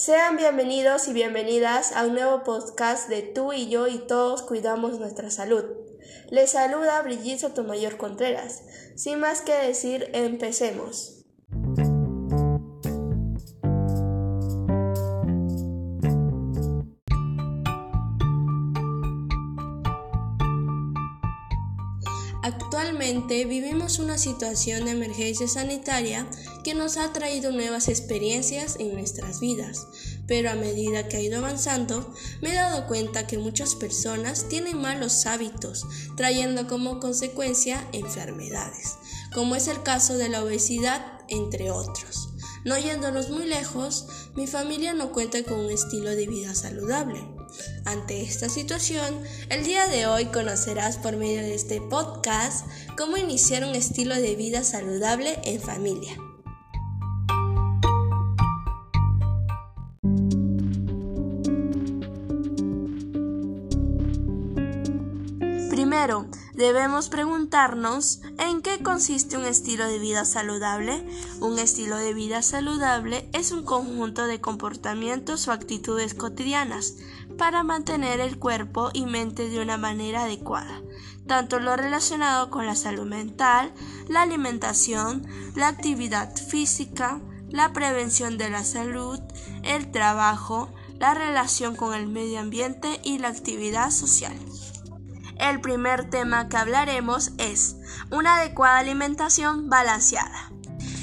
Sean bienvenidos y bienvenidas a un nuevo podcast de Tú y yo y todos cuidamos nuestra salud. Les saluda Brigitte Sotomayor Contreras. Sin más que decir, empecemos. Actualmente vivimos una situación de emergencia sanitaria que nos ha traído nuevas experiencias en nuestras vidas, pero a medida que ha ido avanzando me he dado cuenta que muchas personas tienen malos hábitos, trayendo como consecuencia enfermedades, como es el caso de la obesidad, entre otros. No yéndonos muy lejos, mi familia no cuenta con un estilo de vida saludable. Ante esta situación, el día de hoy conocerás por medio de este podcast cómo iniciar un estilo de vida saludable en familia. Primero, debemos preguntarnos en qué consiste un estilo de vida saludable. Un estilo de vida saludable es un conjunto de comportamientos o actitudes cotidianas para mantener el cuerpo y mente de una manera adecuada, tanto lo relacionado con la salud mental, la alimentación, la actividad física, la prevención de la salud, el trabajo, la relación con el medio ambiente y la actividad social. El primer tema que hablaremos es una adecuada alimentación balanceada.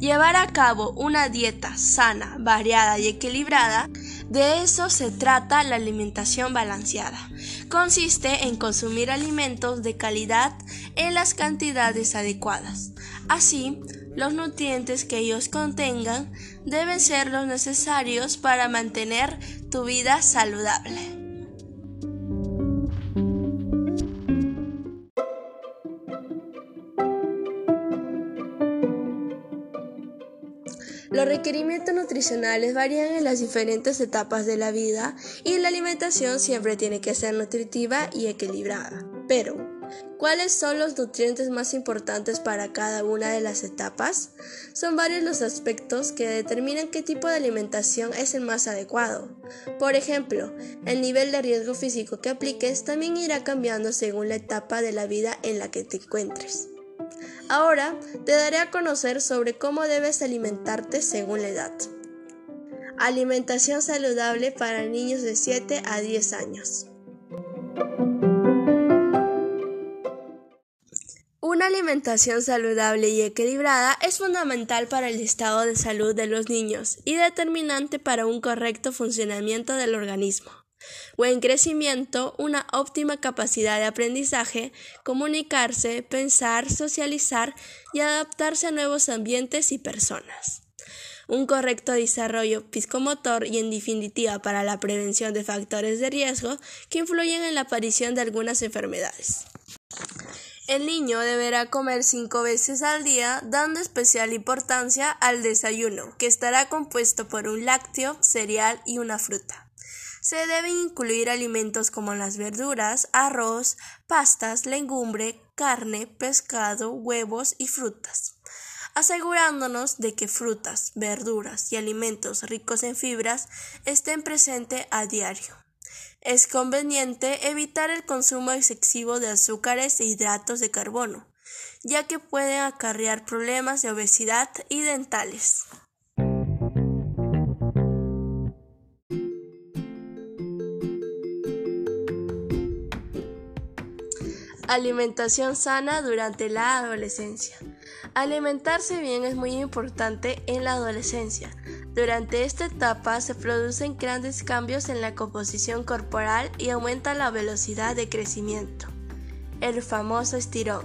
Llevar a cabo una dieta sana, variada y equilibrada de eso se trata la alimentación balanceada. Consiste en consumir alimentos de calidad en las cantidades adecuadas. Así, los nutrientes que ellos contengan deben ser los necesarios para mantener tu vida saludable. Requerimientos nutricionales varían en las diferentes etapas de la vida y la alimentación siempre tiene que ser nutritiva y equilibrada. Pero, ¿cuáles son los nutrientes más importantes para cada una de las etapas? Son varios los aspectos que determinan qué tipo de alimentación es el más adecuado. Por ejemplo, el nivel de riesgo físico que apliques también irá cambiando según la etapa de la vida en la que te encuentres. Ahora te daré a conocer sobre cómo debes alimentarte según la edad. Alimentación saludable para niños de 7 a 10 años. Una alimentación saludable y equilibrada es fundamental para el estado de salud de los niños y determinante para un correcto funcionamiento del organismo buen crecimiento, una óptima capacidad de aprendizaje, comunicarse, pensar, socializar y adaptarse a nuevos ambientes y personas. Un correcto desarrollo psicomotor y en definitiva para la prevención de factores de riesgo que influyen en la aparición de algunas enfermedades. El niño deberá comer cinco veces al día, dando especial importancia al desayuno, que estará compuesto por un lácteo, cereal y una fruta. Se deben incluir alimentos como las verduras, arroz, pastas, legumbre, carne, pescado, huevos y frutas asegurándonos de que frutas, verduras y alimentos ricos en fibras estén presentes a diario. Es conveniente evitar el consumo excesivo de azúcares e hidratos de carbono, ya que pueden acarrear problemas de obesidad y dentales. Alimentación sana durante la adolescencia. Alimentarse bien es muy importante en la adolescencia. Durante esta etapa se producen grandes cambios en la composición corporal y aumenta la velocidad de crecimiento. El famoso estirón.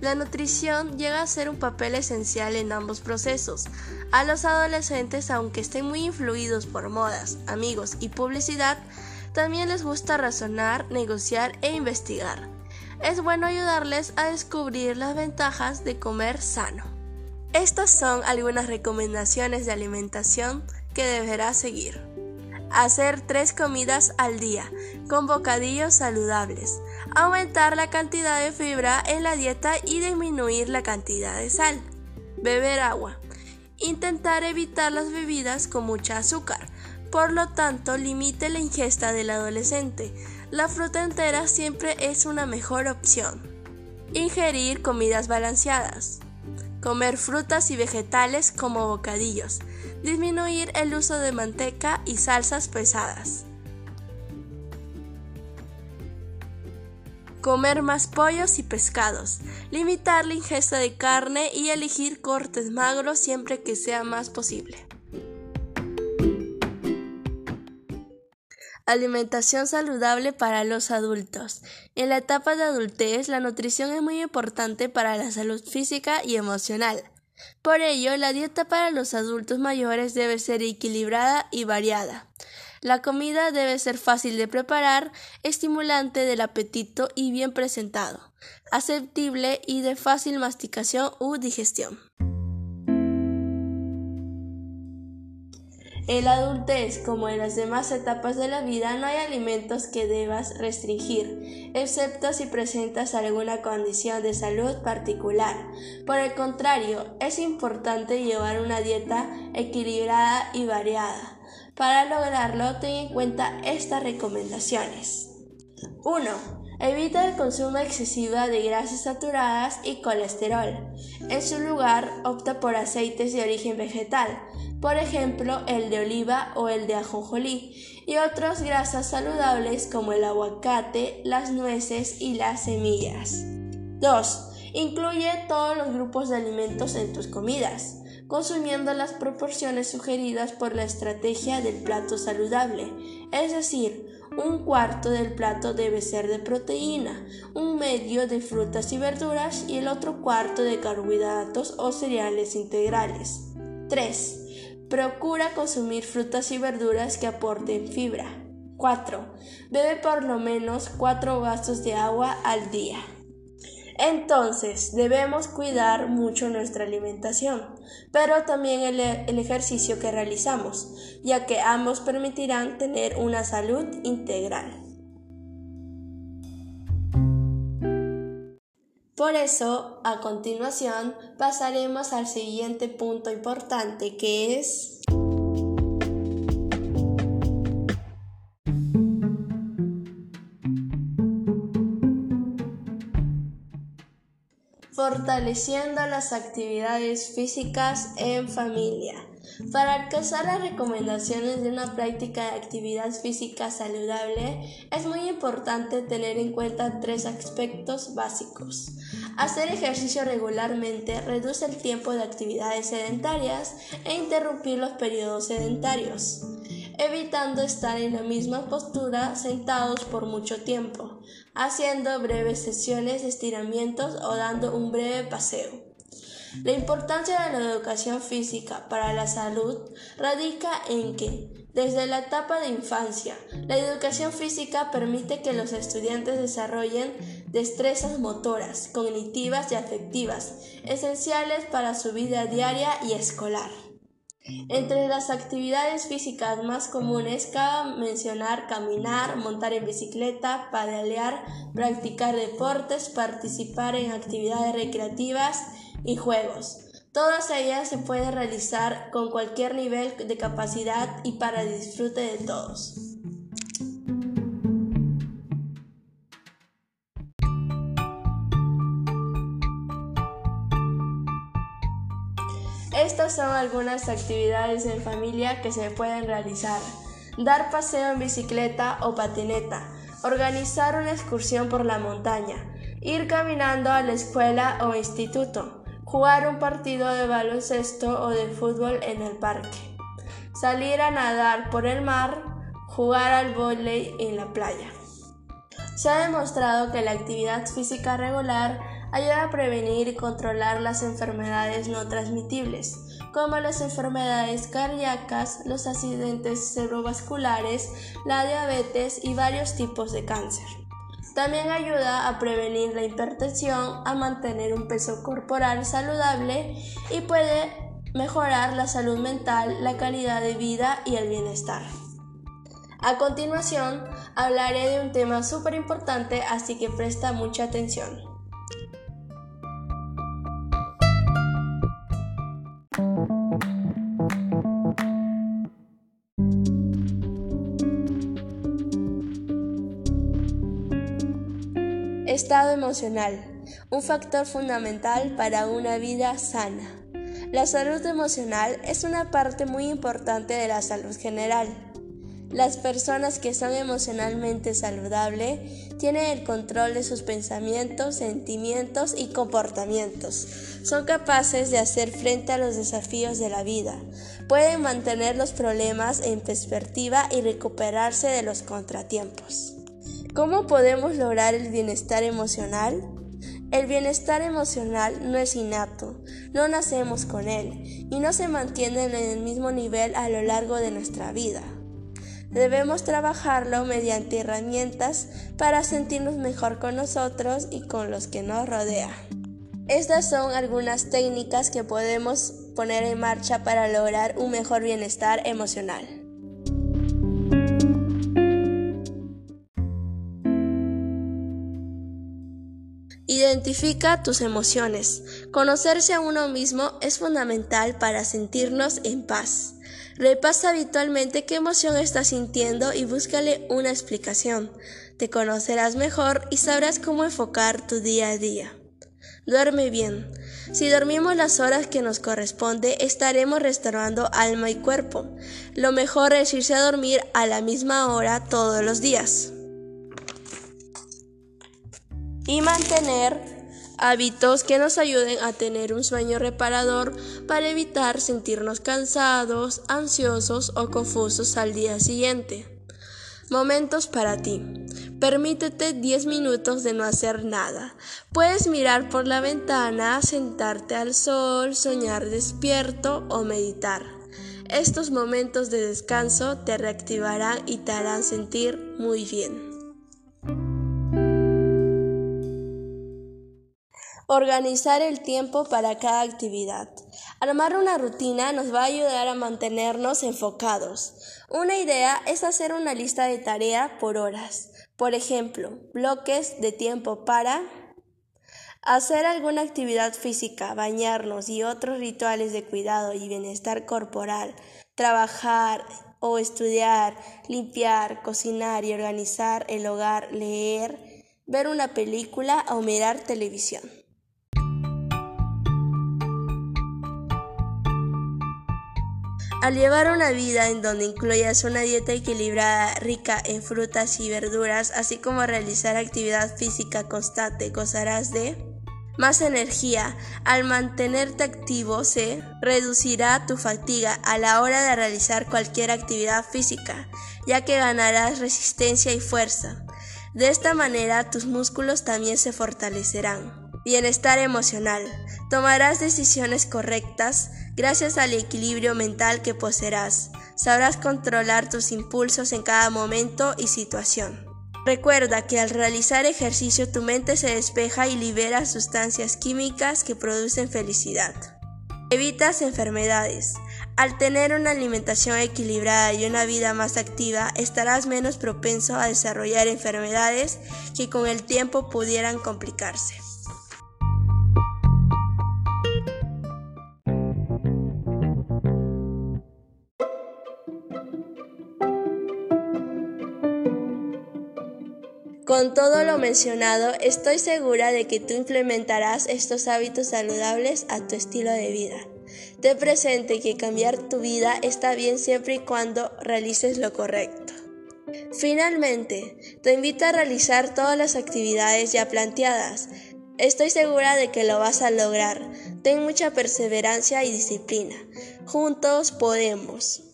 La nutrición llega a ser un papel esencial en ambos procesos. A los adolescentes, aunque estén muy influidos por modas, amigos y publicidad, también les gusta razonar, negociar e investigar es bueno ayudarles a descubrir las ventajas de comer sano. Estas son algunas recomendaciones de alimentación que deberás seguir. Hacer tres comidas al día con bocadillos saludables. Aumentar la cantidad de fibra en la dieta y disminuir la cantidad de sal. Beber agua. Intentar evitar las bebidas con mucha azúcar. Por lo tanto, limite la ingesta del adolescente. La fruta entera siempre es una mejor opción. Ingerir comidas balanceadas. Comer frutas y vegetales como bocadillos. Disminuir el uso de manteca y salsas pesadas. Comer más pollos y pescados. Limitar la ingesta de carne y elegir cortes magros siempre que sea más posible. Alimentación saludable para los adultos. En la etapa de adultez, la nutrición es muy importante para la salud física y emocional. Por ello, la dieta para los adultos mayores debe ser equilibrada y variada. La comida debe ser fácil de preparar, estimulante del apetito y bien presentado, aceptable y de fácil masticación u digestión. En la adultez, como en las demás etapas de la vida, no hay alimentos que debas restringir, excepto si presentas alguna condición de salud particular. Por el contrario, es importante llevar una dieta equilibrada y variada. Para lograrlo, ten en cuenta estas recomendaciones. 1. Evita el consumo excesivo de grasas saturadas y colesterol. En su lugar, opta por aceites de origen vegetal, por ejemplo el de oliva o el de ajonjolí, y otras grasas saludables como el aguacate, las nueces y las semillas. 2. Incluye todos los grupos de alimentos en tus comidas, consumiendo las proporciones sugeridas por la estrategia del plato saludable, es decir, un cuarto del plato debe ser de proteína, un medio de frutas y verduras y el otro cuarto de carbohidratos o cereales integrales. 3. Procura consumir frutas y verduras que aporten fibra. 4. Bebe por lo menos 4 vasos de agua al día. Entonces, debemos cuidar mucho nuestra alimentación, pero también el, el, ejercicio que realizamos, ya que ambos permitirán tener una salud integral. Por eso, a continuación, pasaremos al siguiente punto importante que es fortaleciendo las actividades físicas en familia. Para alcanzar las recomendaciones de una práctica de actividad física saludable, es muy importante tener en cuenta tres aspectos básicos. Hacer ejercicio regularmente reduce el tiempo de actividades sedentarias e interrumpir los periodos sedentarios, evitando estar en la misma postura sentados por mucho tiempo, haciendo breves sesiones de estiramientos o dando un breve paseo. La importancia de la educación física para la salud radica en que, desde la etapa de infancia, la educación física permite que los estudiantes desarrollen destrezas motoras, cognitivas y afectivas, esenciales para su vida diaria y escolar. Entre las actividades físicas más comunes cabe mencionar caminar, montar en bicicleta, pedalear, practicar deportes, participar en actividades recreativas y juegos. Todas ellas se pueden realizar con cualquier nivel de capacidad y para disfrute de todos. Estas son algunas actividades en familia que se pueden realizar. Dar paseo en bicicleta o patineta. Organizar una excursión por la montaña. Ir caminando a la escuela o instituto. Jugar un partido de baloncesto o de fútbol en el parque. Salir a nadar por el mar. Jugar al vóley en la playa. Se ha demostrado que la actividad física regular ayuda a prevenir y controlar las enfermedades no transmitibles, como las enfermedades cardíacas, los accidentes cerebrovasculares, la diabetes y varios tipos de cáncer. También ayuda a prevenir la hipertensión, a mantener un peso corporal saludable y puede mejorar la salud mental, la calidad de vida y el bienestar. A continuación, hablaré de un tema súper importante, así que presta mucha atención. Estado emocional, un factor fundamental para una vida sana. La salud emocional es una parte muy importante de la salud general. Las personas que son emocionalmente saludables tienen el control de sus pensamientos, sentimientos y comportamientos. Son capaces de hacer frente a los desafíos de la vida. Pueden mantener los problemas en perspectiva y recuperarse de los contratiempos. ¿Cómo podemos lograr el bienestar emocional? El bienestar emocional no es innato, no nacemos con él y no se mantiene en el mismo nivel a lo largo de nuestra vida. Debemos trabajarlo mediante herramientas para sentirnos mejor con nosotros y con los que nos rodean. Estas son algunas técnicas que podemos poner en marcha para lograr un mejor bienestar emocional. Identifica tus emociones. Conocerse a uno mismo es fundamental para sentirnos en paz. Repasa habitualmente qué emoción estás sintiendo y búscale una explicación. Te conocerás mejor y sabrás cómo enfocar tu día a día. Duerme bien. Si dormimos las horas que nos corresponde, estaremos restaurando alma y cuerpo. Lo mejor es irse a dormir a la misma hora todos los días. Y mantener hábitos que nos ayuden a tener un sueño reparador para evitar sentirnos cansados, ansiosos o confusos al día siguiente. Momentos para ti. Permítete 10 minutos de no hacer nada. Puedes mirar por la ventana, sentarte al sol, soñar despierto o meditar. Estos momentos de descanso te reactivarán y te harán sentir muy bien. Organizar el tiempo para cada actividad. Armar una rutina nos va a ayudar a mantenernos enfocados. Una idea es hacer una lista de tarea por horas. Por ejemplo, bloques de tiempo para hacer alguna actividad física, bañarnos y otros rituales de cuidado y bienestar corporal, trabajar o estudiar, limpiar, cocinar y organizar el hogar, leer, ver una película o mirar televisión. Al llevar una vida en donde incluyas una dieta equilibrada, rica en frutas y verduras, así como realizar actividad física constante, gozarás de más energía. Al mantenerte activo se reducirá tu fatiga a la hora de realizar cualquier actividad física, ya que ganarás resistencia y fuerza. De esta manera tus músculos también se fortalecerán. Bienestar emocional. Tomarás decisiones correctas gracias al equilibrio mental que poseerás. Sabrás controlar tus impulsos en cada momento y situación. Recuerda que al realizar ejercicio tu mente se despeja y libera sustancias químicas que producen felicidad. Evitas enfermedades. Al tener una alimentación equilibrada y una vida más activa, estarás menos propenso a desarrollar enfermedades que con el tiempo pudieran complicarse. Con todo lo mencionado, estoy segura de que tú implementarás estos hábitos saludables a tu estilo de vida. Te presente que cambiar tu vida está bien siempre y cuando realices lo correcto. Finalmente, te invito a realizar todas las actividades ya planteadas. Estoy segura de que lo vas a lograr. Ten mucha perseverancia y disciplina. Juntos podemos.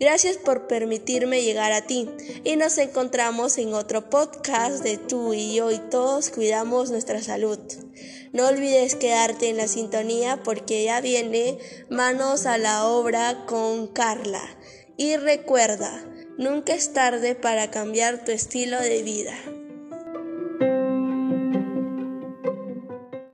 Gracias por permitirme llegar a ti y nos encontramos en otro podcast de tú y yo y todos cuidamos nuestra salud. No olvides quedarte en la sintonía porque ya viene manos a la obra con Carla. Y recuerda, nunca es tarde para cambiar tu estilo de vida.